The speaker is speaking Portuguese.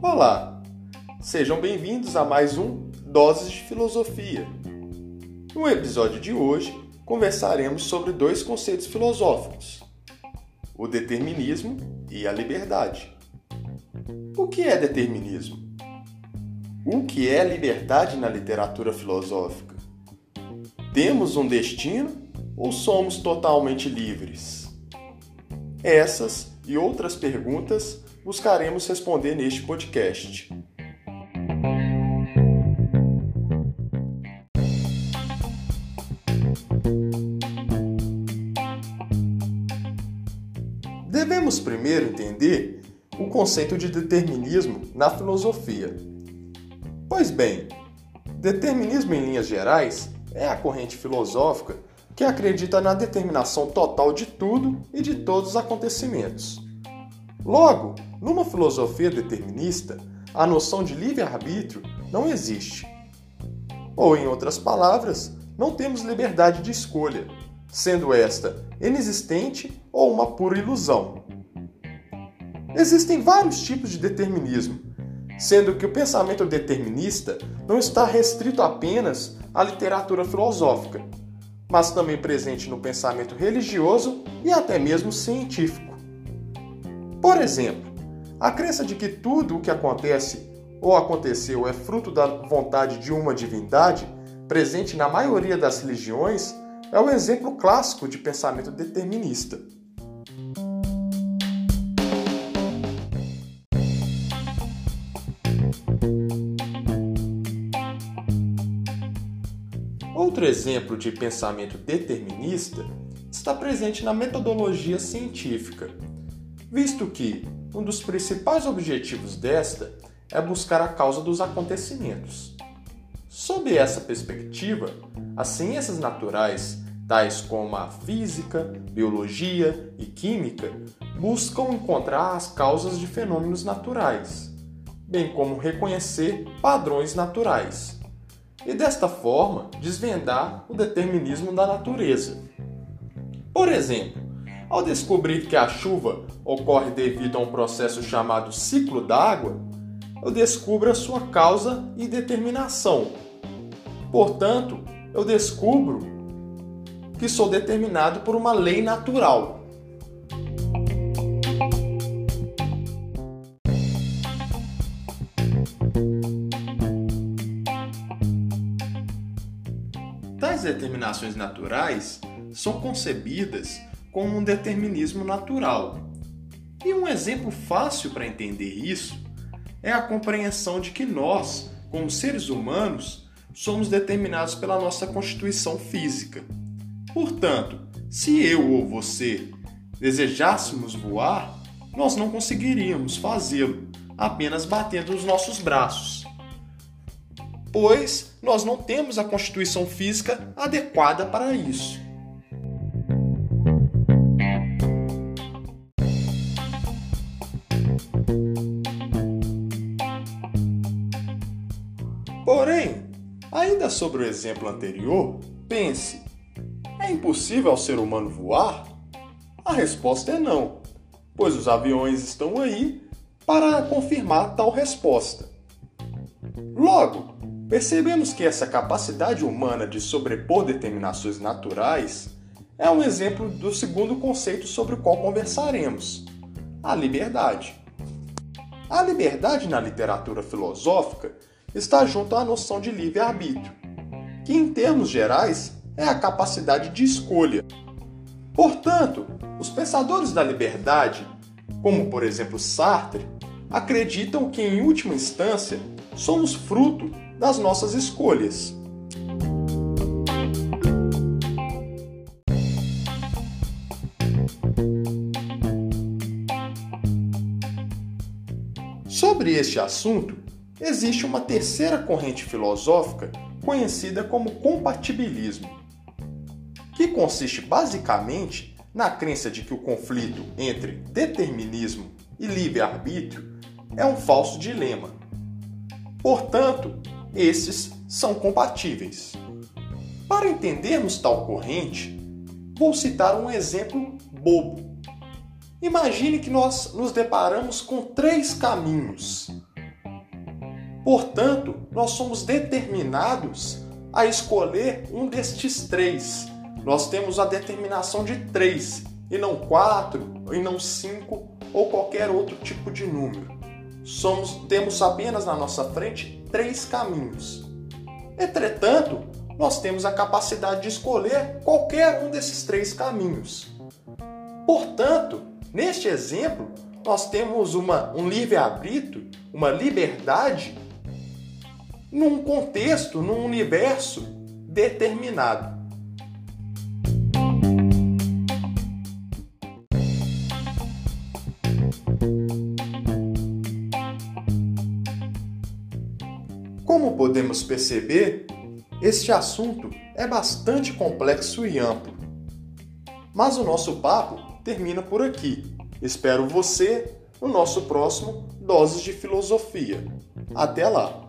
Olá, sejam bem-vindos a mais um Doses de Filosofia. No episódio de hoje, conversaremos sobre dois conceitos filosóficos: o determinismo e a liberdade. O que é determinismo? O que é liberdade na literatura filosófica? Temos um destino ou somos totalmente livres? Essas e outras perguntas buscaremos responder neste podcast. Devemos primeiro entender o conceito de determinismo na filosofia. Pois bem, determinismo em linhas gerais é a corrente filosófica que acredita na determinação total de tudo e de todos os acontecimentos. Logo, numa filosofia determinista, a noção de livre-arbítrio não existe. Ou, em outras palavras, não temos liberdade de escolha, sendo esta inexistente ou uma pura ilusão. Existem vários tipos de determinismo, sendo que o pensamento determinista não está restrito apenas à literatura filosófica, mas também presente no pensamento religioso e até mesmo científico. Por exemplo, a crença de que tudo o que acontece ou aconteceu é fruto da vontade de uma divindade, presente na maioria das religiões, é um exemplo clássico de pensamento determinista. Outro exemplo de pensamento determinista está presente na metodologia científica, visto que um dos principais objetivos desta é buscar a causa dos acontecimentos. Sob essa perspectiva, as ciências naturais, tais como a física, biologia e química, buscam encontrar as causas de fenômenos naturais, bem como reconhecer padrões naturais e desta forma desvendar o determinismo da natureza. Por exemplo, ao descobrir que a chuva ocorre devido a um processo chamado ciclo d'água, eu descubro a sua causa e determinação. Portanto, eu descubro que sou determinado por uma lei natural. Tais determinações naturais são concebidas como um determinismo natural. E um exemplo fácil para entender isso é a compreensão de que nós, como seres humanos, somos determinados pela nossa constituição física. Portanto, se eu ou você desejássemos voar, nós não conseguiríamos fazê-lo apenas batendo os nossos braços pois nós não temos a constituição física adequada para isso. Porém, ainda sobre o exemplo anterior, pense: é impossível ao ser humano voar? A resposta é não, pois os aviões estão aí para confirmar tal resposta. Logo, Percebemos que essa capacidade humana de sobrepor determinações naturais é um exemplo do segundo conceito sobre o qual conversaremos: a liberdade. A liberdade na literatura filosófica está junto à noção de livre-arbítrio, que, em termos gerais, é a capacidade de escolha. Portanto, os pensadores da liberdade, como por exemplo Sartre, acreditam que, em última instância, somos fruto das nossas escolhas. Sobre este assunto, existe uma terceira corrente filosófica conhecida como compatibilismo, que consiste basicamente na crença de que o conflito entre determinismo e livre-arbítrio é um falso dilema. Portanto, esses são compatíveis. Para entendermos tal corrente, vou citar um exemplo bobo. Imagine que nós nos deparamos com três caminhos. Portanto, nós somos determinados a escolher um destes três. Nós temos a determinação de três, e não quatro, e não cinco, ou qualquer outro tipo de número. Somos, temos apenas na nossa frente três caminhos. Entretanto, nós temos a capacidade de escolher qualquer um desses três caminhos. Portanto, neste exemplo, nós temos uma, um livre-arbítrio, uma liberdade num contexto, num universo determinado. Como podemos perceber, este assunto é bastante complexo e amplo. Mas o nosso papo termina por aqui. Espero você no nosso próximo Doses de Filosofia. Até lá!